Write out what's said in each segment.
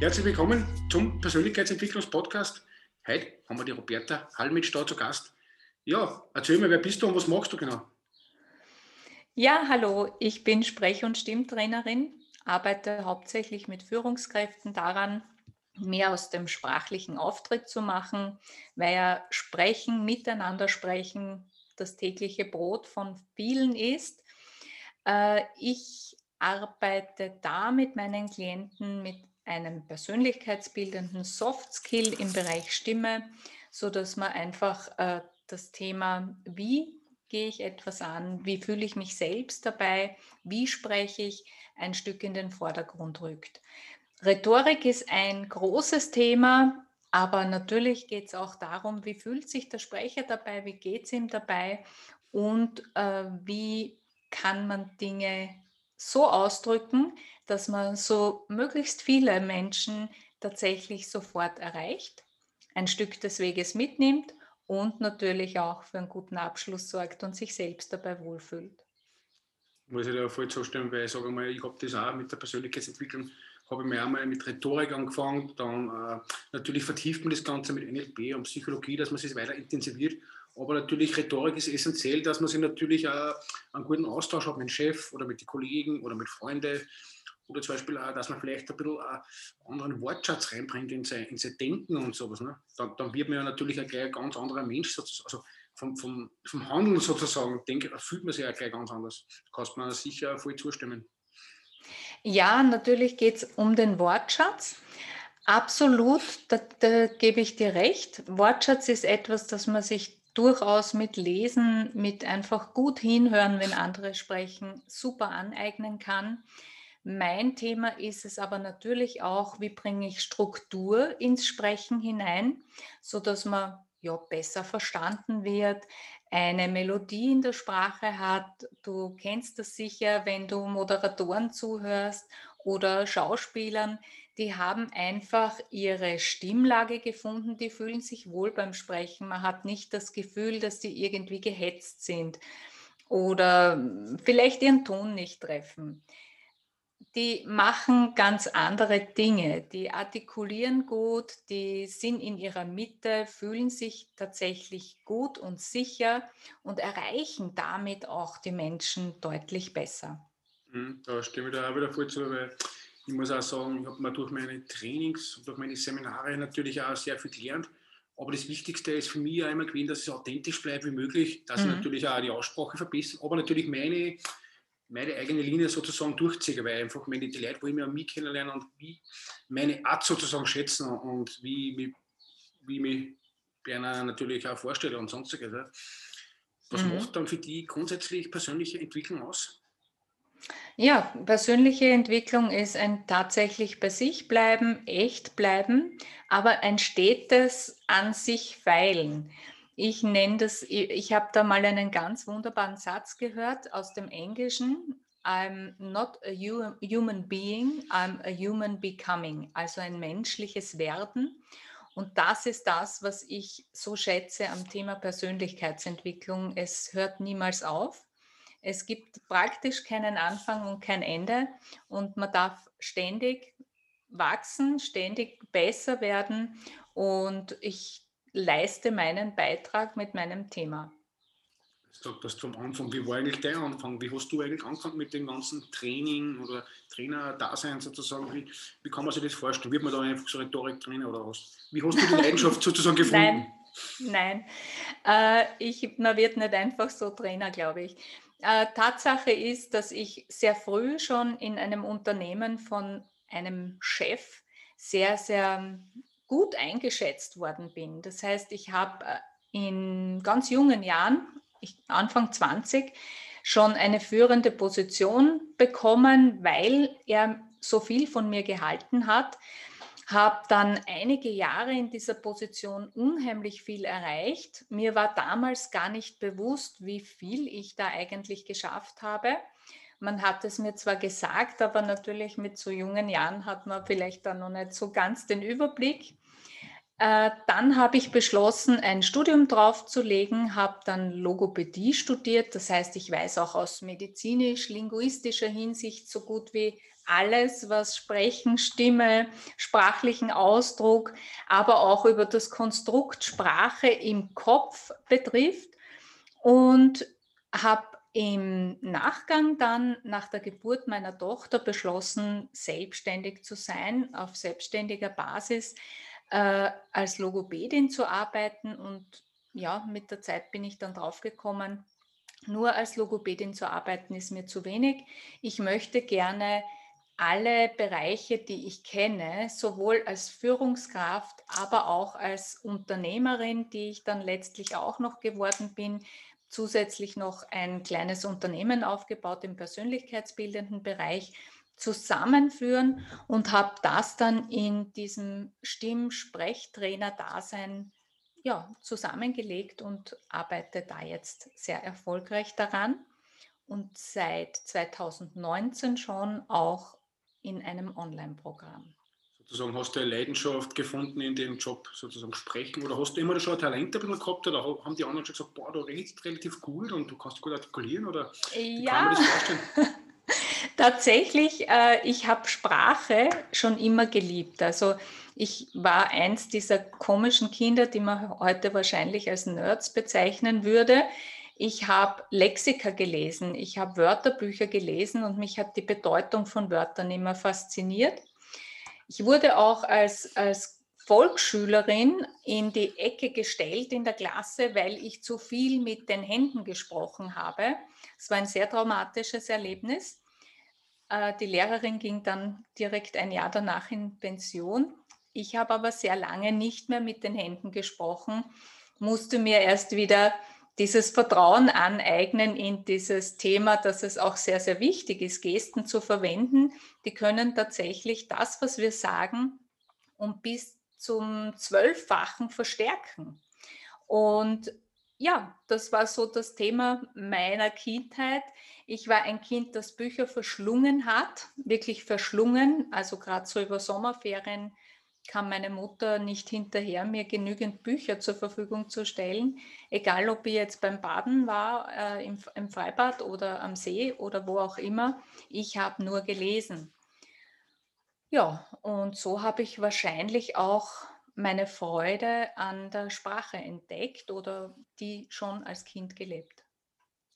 Herzlich willkommen zum Persönlichkeitsentwicklungspodcast. Heute haben wir die Roberta Hallmitsch da zu Gast. Ja, erzähl mir, wer bist du und was machst du genau? Ja, hallo, ich bin Sprech- und Stimmtrainerin, arbeite hauptsächlich mit Führungskräften daran, mehr aus dem sprachlichen Auftritt zu machen, weil ja Sprechen, miteinander sprechen, das tägliche Brot von vielen ist. Äh, ich arbeite da mit meinen Klienten mit einem persönlichkeitsbildenden Soft Skill im Bereich Stimme, so dass man einfach äh, das Thema, wie gehe ich etwas an, wie fühle ich mich selbst dabei, wie spreche ich, ein Stück in den Vordergrund rückt. Rhetorik ist ein großes Thema, aber natürlich geht es auch darum, wie fühlt sich der Sprecher dabei, wie geht es ihm dabei und äh, wie kann man Dinge so ausdrücken, dass man so möglichst viele Menschen tatsächlich sofort erreicht, ein Stück des Weges mitnimmt und natürlich auch für einen guten Abschluss sorgt und sich selbst dabei wohlfühlt. Muss ich dir voll zustimmen, weil ich sage mal, ich habe das auch mit der Persönlichkeitsentwicklung, habe ich mir einmal mit Rhetorik angefangen, dann äh, natürlich vertieft man das Ganze mit NLP und Psychologie, dass man sich weiter intensiviert. Aber natürlich Rhetorik ist essentiell, dass man sich natürlich auch einen guten Austausch hat mit dem Chef oder mit den Kollegen oder mit Freunden oder zum Beispiel auch, dass man vielleicht ein bisschen einen anderen Wortschatz reinbringt in sein, in sein Denken und sowas. Ne? Dann, dann wird man ja natürlich ein, ein ganz anderer Mensch, sozusagen. also vom, vom, vom Handeln sozusagen, denke, fühlt man sich ja gleich ganz anders. Da kannst man sicher voll zustimmen. Ja, natürlich geht es um den Wortschatz. Absolut, da, da gebe ich dir recht. Wortschatz ist etwas, das man sich durchaus mit Lesen, mit einfach gut hinhören, wenn andere sprechen, super aneignen kann. Mein Thema ist es aber natürlich auch, wie bringe ich Struktur ins Sprechen hinein, so dass man ja besser verstanden wird, eine Melodie in der Sprache hat. Du kennst das sicher, wenn du Moderatoren zuhörst oder Schauspielern, die haben einfach ihre Stimmlage gefunden, die fühlen sich wohl beim Sprechen. Man hat nicht das Gefühl, dass die irgendwie gehetzt sind oder vielleicht ihren Ton nicht treffen die machen ganz andere Dinge. Die artikulieren gut, die sind in ihrer Mitte, fühlen sich tatsächlich gut und sicher und erreichen damit auch die Menschen deutlich besser. Hm, da stimme ich da auch wieder voll zu, weil ich muss auch sagen, ich habe mir durch meine Trainings und durch meine Seminare natürlich auch sehr viel gelernt. Aber das Wichtigste ist für mich auch immer gewesen, dass es authentisch bleibt wie möglich, dass mhm. ich natürlich auch die Aussprache verbessere, aber natürlich meine meine eigene Linie sozusagen durchziehe, weil einfach meine, die Leute wollen mich an mich kennenlernen und wie meine Art sozusagen schätzen und wie, wie, wie ich mich bei einer natürlich auch vorstelle und sonstiges. Was mhm. macht dann für die grundsätzlich persönliche Entwicklung aus? Ja, persönliche Entwicklung ist ein tatsächlich bei sich bleiben, echt bleiben, aber ein stetes an sich feilen. Ich nenne das, ich habe da mal einen ganz wunderbaren Satz gehört aus dem Englischen. I'm not a human being, I'm a human becoming, also ein menschliches Werden. Und das ist das, was ich so schätze am Thema Persönlichkeitsentwicklung. Es hört niemals auf. Es gibt praktisch keinen Anfang und kein Ende und man darf ständig wachsen, ständig besser werden. Und ich leiste meinen Beitrag mit meinem Thema. Sag das zum Anfang. Wie war eigentlich dein Anfang? Wie hast du eigentlich angefangen mit dem ganzen Training oder Trainer-Dasein sozusagen? Wie, wie kann man sich das vorstellen? Wird man da einfach so Rhetorik-Trainer oder was? Wie hast du die Leidenschaft sozusagen gefunden? Nein, nein. Äh, ich, man wird nicht einfach so Trainer, glaube ich. Äh, Tatsache ist, dass ich sehr früh schon in einem Unternehmen von einem Chef sehr, sehr gut eingeschätzt worden bin. Das heißt, ich habe äh, in ganz jungen Jahren, Anfang 20, schon eine führende Position bekommen, weil er so viel von mir gehalten hat. Habe dann einige Jahre in dieser Position unheimlich viel erreicht. Mir war damals gar nicht bewusst, wie viel ich da eigentlich geschafft habe. Man hat es mir zwar gesagt, aber natürlich mit so jungen Jahren hat man vielleicht dann noch nicht so ganz den Überblick. Äh, dann habe ich beschlossen, ein Studium draufzulegen, habe dann Logopädie studiert. Das heißt, ich weiß auch aus medizinisch-linguistischer Hinsicht so gut wie alles, was Sprechen, Stimme, sprachlichen Ausdruck, aber auch über das Konstrukt Sprache im Kopf betrifft. Und habe im Nachgang dann nach der Geburt meiner Tochter beschlossen, selbstständig zu sein, auf selbstständiger Basis äh, als Logopädin zu arbeiten. Und ja, mit der Zeit bin ich dann draufgekommen, nur als Logopädin zu arbeiten ist mir zu wenig. Ich möchte gerne alle Bereiche, die ich kenne, sowohl als Führungskraft, aber auch als Unternehmerin, die ich dann letztlich auch noch geworden bin, zusätzlich noch ein kleines Unternehmen aufgebaut im persönlichkeitsbildenden Bereich zusammenführen und habe das dann in diesem Stimm-Sprechtrainer-Dasein ja, zusammengelegt und arbeite da jetzt sehr erfolgreich daran und seit 2019 schon auch in einem Online-Programm. Sozusagen hast du eine Leidenschaft gefunden in dem Job, sozusagen sprechen? Oder hast du immer schon ein Talent ein gehabt? Oder haben die anderen schon gesagt, boah, du redest relativ gut und du kannst gut artikulieren? Oder wie ja. kann man das vorstellen? Tatsächlich, äh, ich habe Sprache schon immer geliebt. Also ich war eins dieser komischen Kinder, die man heute wahrscheinlich als Nerds bezeichnen würde. Ich habe Lexika gelesen, ich habe Wörterbücher gelesen und mich hat die Bedeutung von Wörtern immer fasziniert. Ich wurde auch als, als Volksschülerin in die Ecke gestellt in der Klasse, weil ich zu viel mit den Händen gesprochen habe. Es war ein sehr traumatisches Erlebnis. Äh, die Lehrerin ging dann direkt ein Jahr danach in Pension. Ich habe aber sehr lange nicht mehr mit den Händen gesprochen, musste mir erst wieder dieses Vertrauen aneignen in dieses Thema, dass es auch sehr, sehr wichtig ist, Gesten zu verwenden. Die können tatsächlich das, was wir sagen, um bis zum Zwölffachen verstärken. Und ja, das war so das Thema meiner Kindheit. Ich war ein Kind, das Bücher verschlungen hat, wirklich verschlungen. Also gerade so über Sommerferien kam meine Mutter nicht hinterher, mir genügend Bücher zur Verfügung zu stellen. Egal, ob ich jetzt beim Baden war, äh, im, im Freibad oder am See oder wo auch immer, ich habe nur gelesen. Ja, und so habe ich wahrscheinlich auch meine Freude an der Sprache entdeckt oder die schon als Kind gelebt.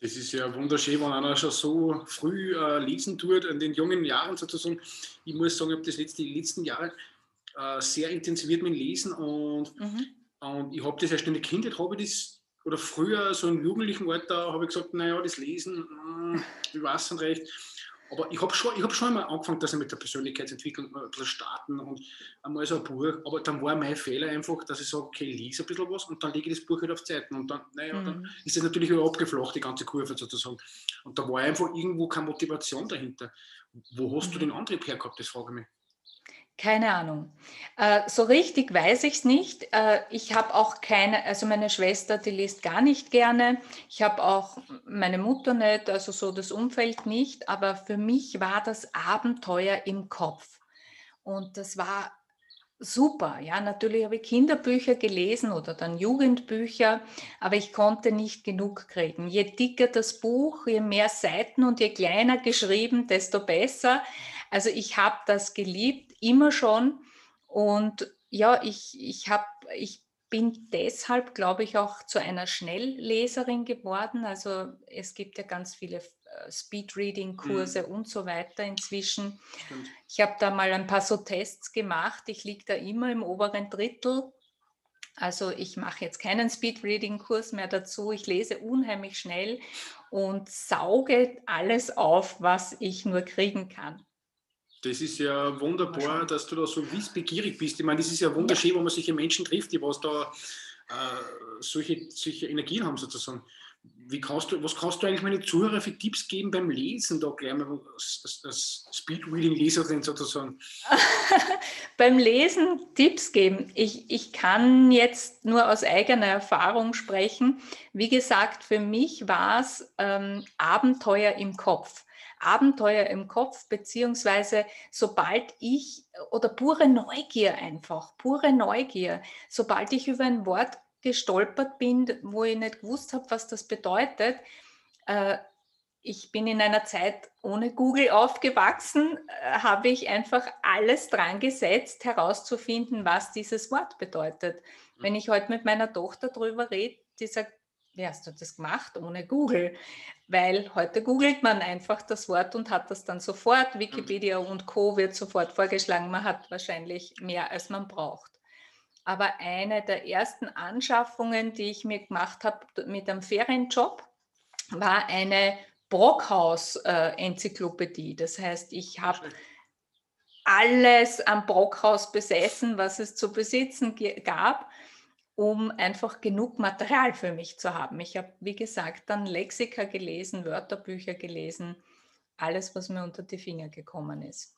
Das ist ja wunderschön, wenn einer schon so früh äh, lesen tut, in den jungen Jahren sozusagen. Ich muss sagen, ich habe das letzte, die letzten Jahre äh, sehr intensiviert mit Lesen und, mhm. und ich habe das erst in der Kindheit, habe ich das, oder früher, so im jugendlichen Alter, habe ich gesagt, naja, das Lesen, mh, hm, ich weiß nicht recht. Aber ich habe schon, hab schon einmal angefangen, dass ich mit der Persönlichkeitsentwicklung ein bisschen starten und einmal so ein Buch. Aber dann war mein Fehler einfach, dass ich sage, okay, ich lese ein bisschen was und dann lege ich das Buch wieder auf Zeiten. Und dann, naja, mhm. dann ist das natürlich wieder abgeflacht, die ganze Kurve sozusagen. Und da war einfach irgendwo keine Motivation dahinter. Wo hast mhm. du den Antrieb hergehabt, das frage ich mich. Keine Ahnung. Äh, so richtig weiß ich es nicht. Äh, ich habe auch keine, also meine Schwester, die liest gar nicht gerne. Ich habe auch meine Mutter nicht, also so das Umfeld nicht. Aber für mich war das Abenteuer im Kopf. Und das war super. Ja, natürlich habe ich Kinderbücher gelesen oder dann Jugendbücher, aber ich konnte nicht genug kriegen. Je dicker das Buch, je mehr Seiten und je kleiner geschrieben, desto besser. Also ich habe das geliebt immer schon. Und ja, ich, ich, hab, ich bin deshalb, glaube ich, auch zu einer Schnellleserin geworden. Also es gibt ja ganz viele äh, Speedreading-Kurse mhm. und so weiter inzwischen. Stimmt. Ich habe da mal ein paar so Tests gemacht. Ich liege da immer im oberen Drittel. Also ich mache jetzt keinen Speedreading-Kurs mehr dazu. Ich lese unheimlich schnell und sauge alles auf, was ich nur kriegen kann. Das ist ja wunderbar, dass du da so wissbegierig bist. Ich meine, das ist ja wunderschön, wenn man solche Menschen trifft, die was da äh, solche, solche Energien haben sozusagen. Wie kannst du, was kannst du eigentlich meine Zuhörer für Tipps geben beim Lesen? Da gleich mal als, als Speedreading-Leserin sozusagen. beim Lesen Tipps geben. Ich, ich kann jetzt nur aus eigener Erfahrung sprechen. Wie gesagt, für mich war es ähm, Abenteuer im Kopf. Abenteuer im Kopf, beziehungsweise sobald ich, oder pure Neugier einfach, pure Neugier, sobald ich über ein Wort gestolpert bin, wo ich nicht gewusst habe, was das bedeutet. Äh, ich bin in einer Zeit ohne Google aufgewachsen, äh, habe ich einfach alles dran gesetzt, herauszufinden, was dieses Wort bedeutet. Mhm. Wenn ich heute mit meiner Tochter darüber rede, die sagt, wie hast du das gemacht ohne Google? Weil heute googelt man einfach das Wort und hat das dann sofort. Wikipedia und Co. wird sofort vorgeschlagen. Man hat wahrscheinlich mehr, als man braucht. Aber eine der ersten Anschaffungen, die ich mir gemacht habe mit einem Ferienjob, war eine Brockhaus-Enzyklopädie. Das heißt, ich habe alles am Brockhaus besessen, was es zu besitzen gab, um einfach genug Material für mich zu haben. Ich habe, wie gesagt, dann Lexika gelesen, Wörterbücher gelesen, alles, was mir unter die Finger gekommen ist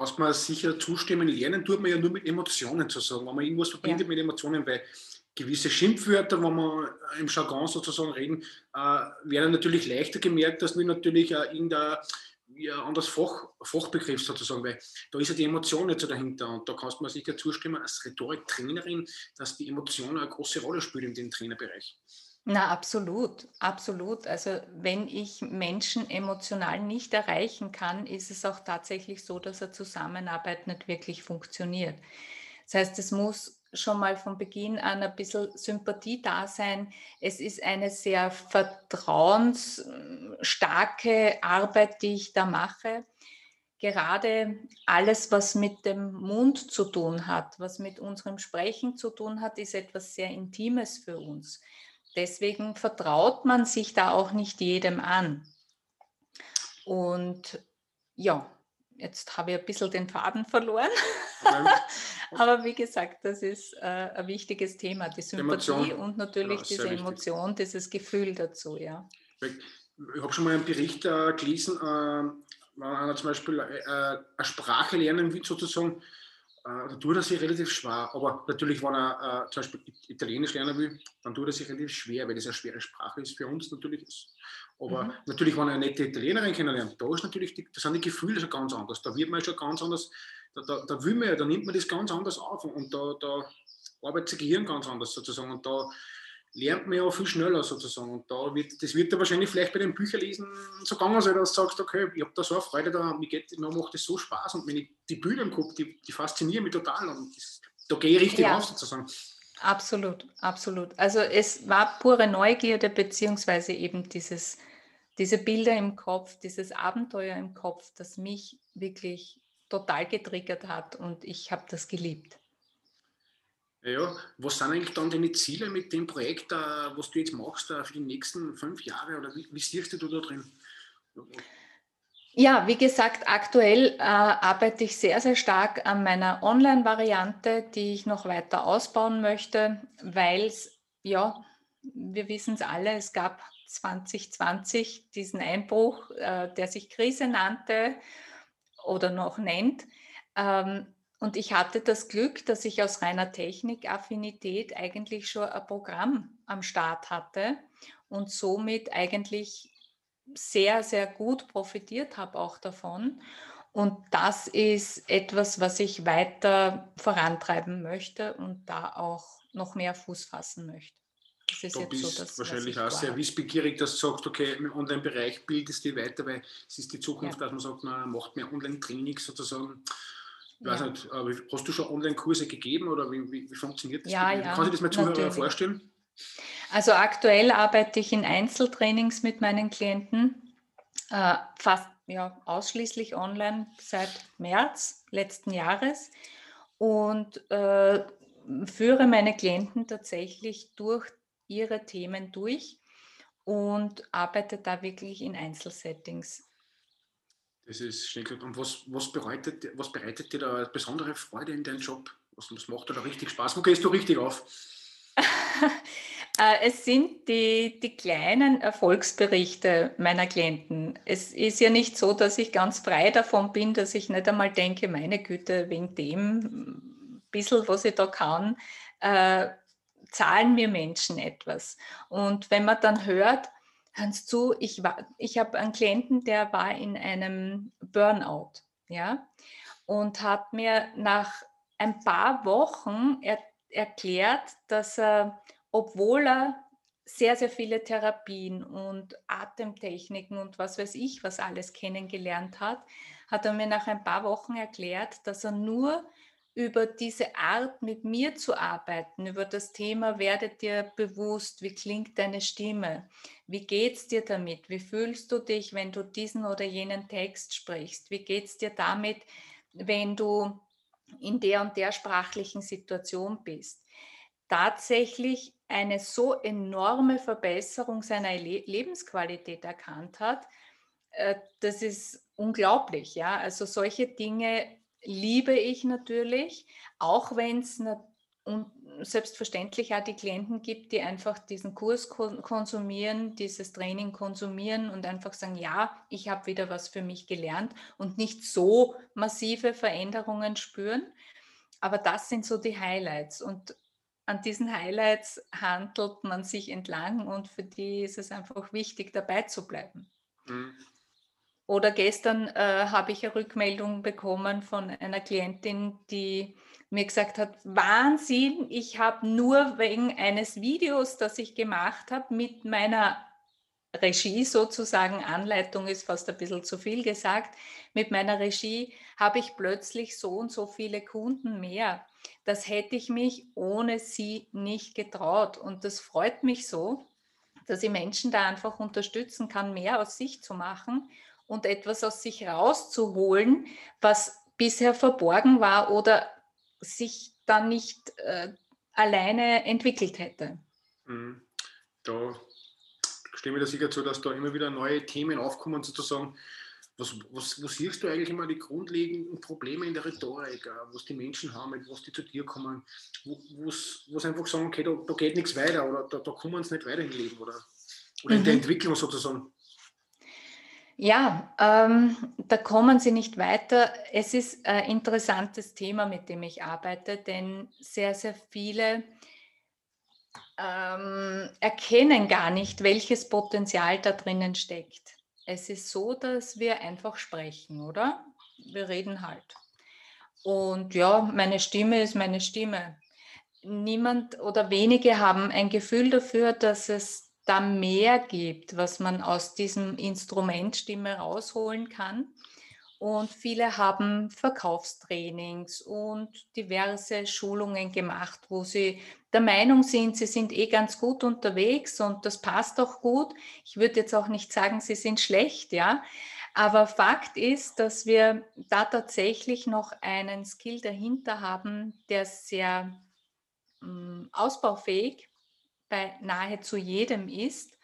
kannst man sicher zustimmen. Lernen tut man ja nur mit Emotionen zu sagen. Wenn man irgendwas verbindet ja. mit Emotionen, weil gewisse Schimpfwörter, wenn wir im Jargon sozusagen reden, äh, werden natürlich leichter gemerkt, als nur natürlich äh, irgendein ja, anderes Fach, Fachbegriff sozusagen, weil da ist ja die Emotion nicht so dahinter und da kannst man sicher zustimmen als Rhetoriktrainerin, dass die Emotion eine große Rolle spielt in dem Trainerbereich. Na, absolut, absolut. Also wenn ich Menschen emotional nicht erreichen kann, ist es auch tatsächlich so, dass eine Zusammenarbeit nicht wirklich funktioniert. Das heißt, es muss schon mal von Beginn an ein bisschen Sympathie da sein. Es ist eine sehr vertrauensstarke Arbeit, die ich da mache. Gerade alles, was mit dem Mund zu tun hat, was mit unserem Sprechen zu tun hat, ist etwas sehr Intimes für uns. Deswegen vertraut man sich da auch nicht jedem an. Und ja, jetzt habe ich ein bisschen den Faden verloren. Aber wie gesagt, das ist äh, ein wichtiges Thema, die Sympathie Emotion. und natürlich ja, diese Emotion, dieses Gefühl dazu. Ja. Ich habe schon mal einen Bericht äh, gelesen, äh, wenn einer zum Beispiel äh, eine Sprache lernen will, sozusagen, äh, da tut er sich relativ schwer. Aber natürlich, wenn er äh, zum Beispiel Italienisch lernen will, dann tut er sich relativ schwer, weil das eine schwere Sprache ist für uns natürlich. Ist. Aber mhm. natürlich, wenn er eine nette Italienerin kennenlernt, da ist natürlich die, das sind die Gefühle schon ganz anders. Da wird man schon ganz anders, da, da, da will man ja, da nimmt man das ganz anders auf und da, da arbeitet das Gehirn ganz anders sozusagen. Und da lernt man ja viel schneller sozusagen. Und da wird, das wird da wahrscheinlich vielleicht bei den Bücherlesen so gegangen sein, dass du sagst, okay, ich habe da so eine Freude da, mir, geht, mir macht das so Spaß und wenn ich die im Kopf, die, die faszinieren mich total und das, da gehe ich richtig ja. auf sozusagen. Absolut, absolut. Also es war pure Neugierde, beziehungsweise eben dieses, diese Bilder im Kopf, dieses Abenteuer im Kopf, das mich wirklich total getriggert hat und ich habe das geliebt. Ja, was sind eigentlich dann deine Ziele mit dem Projekt, äh, was du jetzt machst äh, für die nächsten fünf Jahre oder wie, wie siehst du da drin? Ja, wie gesagt, aktuell äh, arbeite ich sehr, sehr stark an meiner Online-Variante, die ich noch weiter ausbauen möchte, weil es, ja, wir wissen es alle, es gab 2020 diesen Einbruch, äh, der sich Krise nannte oder noch nennt. Ähm, und ich hatte das Glück, dass ich aus reiner Technikaffinität eigentlich schon ein Programm am Start hatte und somit eigentlich sehr, sehr gut profitiert habe auch davon. Und das ist etwas, was ich weiter vorantreiben möchte und da auch noch mehr Fuß fassen möchte. Das ist du jetzt bist so, dass, wahrscheinlich auch sehr wissbegierig, dass du sagst, okay, im Online-Bereich bildest du weiter, weil es ist die Zukunft, ja. dass man sagt, man macht mehr Online-Trainings sozusagen ich weiß nicht, hast du schon Online-Kurse gegeben oder wie, wie, wie funktioniert das? Ja, ja, Kannst du das mal Zuhörer vorstellen? Also aktuell arbeite ich in Einzeltrainings mit meinen Klienten, äh, fast ja, ausschließlich online seit März letzten Jahres und äh, führe meine Klienten tatsächlich durch ihre Themen durch und arbeite da wirklich in Einzelsettings. Das ist schön gesagt. Und was, was, bereitet, was bereitet dir da besondere Freude in deinem Job? Was, was macht dir da richtig Spaß? Wo gehst du richtig auf? Äh, es sind die, die kleinen Erfolgsberichte meiner Klienten. Es ist ja nicht so, dass ich ganz frei davon bin, dass ich nicht einmal denke, meine Güte, wegen dem bisschen, was ich da kann, äh, zahlen mir Menschen etwas. Und wenn man dann hört, Sie zu, ich, ich habe einen Klienten, der war in einem Burnout, ja, und hat mir nach ein paar Wochen er, erklärt, dass er obwohl er sehr, sehr viele Therapien und Atemtechniken und was weiß ich, was alles kennengelernt hat, hat er mir nach ein paar Wochen erklärt, dass er nur über diese Art mit mir zu arbeiten, über das Thema werde dir bewusst, wie klingt deine Stimme, wie geht es dir damit, wie fühlst du dich, wenn du diesen oder jenen Text sprichst, wie geht es dir damit, wenn du in der und der sprachlichen Situation bist. Tatsächlich eine so enorme Verbesserung seiner Le Lebensqualität erkannt hat, äh, das ist unglaublich. Ja? Also solche Dinge liebe ich natürlich, auch wenn es selbstverständlich auch die Klienten gibt, die einfach diesen Kurs konsumieren, dieses Training konsumieren und einfach sagen, ja, ich habe wieder was für mich gelernt und nicht so massive Veränderungen spüren. Aber das sind so die Highlights. Und an diesen Highlights handelt man sich entlang und für die ist es einfach wichtig, dabei zu bleiben. Mhm. Oder gestern äh, habe ich eine Rückmeldung bekommen von einer Klientin, die mir gesagt hat, Wahnsinn, ich habe nur wegen eines Videos, das ich gemacht habe, mit meiner Regie sozusagen, Anleitung ist fast ein bisschen zu viel gesagt, mit meiner Regie habe ich plötzlich so und so viele Kunden mehr. Das hätte ich mich ohne sie nicht getraut. Und das freut mich so, dass ich Menschen da einfach unterstützen kann, mehr aus sich zu machen und etwas aus sich rauszuholen, was bisher verborgen war oder sich dann nicht äh, alleine entwickelt hätte. Mhm. Da stimme ich da sicher zu, dass da immer wieder neue Themen aufkommen, sozusagen. Was, was, was siehst du eigentlich immer die grundlegenden Probleme in der Rhetorik, äh, was die Menschen haben, mit was die zu dir kommen, wo sie einfach sagen, okay, da, da, geht nichts weiter oder da, da kommen sie nicht weiter im Leben oder, oder in der mhm. Entwicklung sozusagen? Ja, ähm, da kommen sie nicht weiter. Es ist ein interessantes Thema, mit dem ich arbeite, denn sehr, sehr viele ähm, erkennen gar nicht, welches Potenzial da drinnen steckt. Es ist so, dass wir einfach sprechen, oder? Wir reden halt. Und ja, meine Stimme ist meine Stimme. Niemand oder wenige haben ein Gefühl dafür, dass es da mehr gibt, was man aus diesem Instrument Stimme rausholen kann. Und viele haben Verkaufstrainings und diverse Schulungen gemacht, wo sie der Meinung sind, sie sind eh ganz gut unterwegs und das passt auch gut. Ich würde jetzt auch nicht sagen, sie sind schlecht, ja. Aber Fakt ist, dass wir da tatsächlich noch einen Skill dahinter haben, der sehr äh, ausbaufähig bei nahezu jedem ist.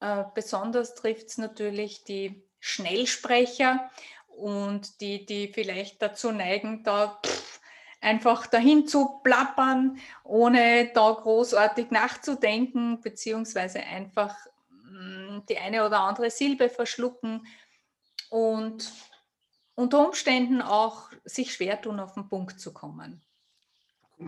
Äh, besonders trifft es natürlich die Schnellsprecher und die, die vielleicht dazu neigen, da pff, einfach dahin zu plappern, ohne da großartig nachzudenken, beziehungsweise einfach mh, mm, die eine oder andere Silbe verschlucken und unter Umständen auch sich schwer tun, auf den Punkt zu kommen.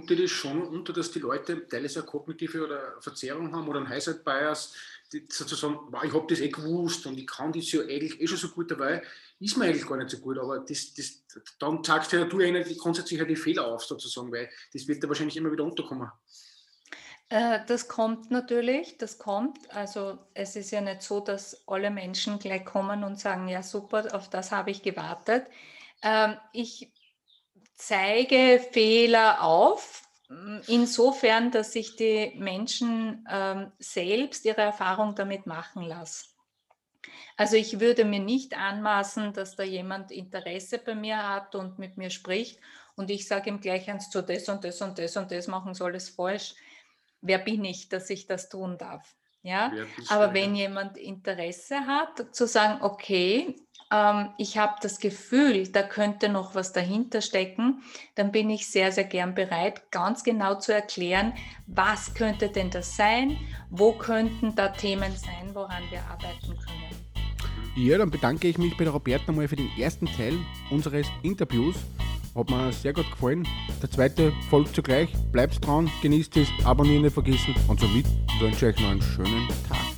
Dir das schon unter, dass die Leute teilweise eine kognitive oder Verzerrung haben oder ein Hindsight Bias, die sozusagen, wow, ich habe das eh gewusst und ich kann das ja eigentlich eh schon so gut dabei, ist mir eigentlich gar nicht so gut, aber das, das, dann zeigst du ja du eigentlich grundsätzlich ja die Fehler auf sozusagen, weil das wird da wahrscheinlich immer wieder unterkommen. Äh, das kommt natürlich, das kommt. Also es ist ja nicht so, dass alle Menschen gleich kommen und sagen, ja super, auf das habe ich gewartet. Ähm, ich zeige Fehler auf, insofern, dass ich die Menschen ähm, selbst ihre Erfahrung damit machen lasse. Also ich würde mir nicht anmaßen, dass da jemand Interesse bei mir hat und mit mir spricht und ich sage ihm gleich eins zu das und das und das und das machen soll es falsch. Wer bin ich, dass ich das tun darf? Ja, aber wenn jemand Interesse hat, zu sagen, okay, ich habe das Gefühl, da könnte noch was dahinter stecken, dann bin ich sehr, sehr gern bereit, ganz genau zu erklären, was könnte denn das sein, wo könnten da Themen sein, woran wir arbeiten können. Ja, dann bedanke ich mich bei der Roberta mal für den ersten Teil unseres Interviews. Hat mir sehr gut gefallen. Der zweite folgt zugleich. Bleibt dran, genießt es, abonnieren nicht vergessen und somit wünsche ich euch noch einen schönen Tag.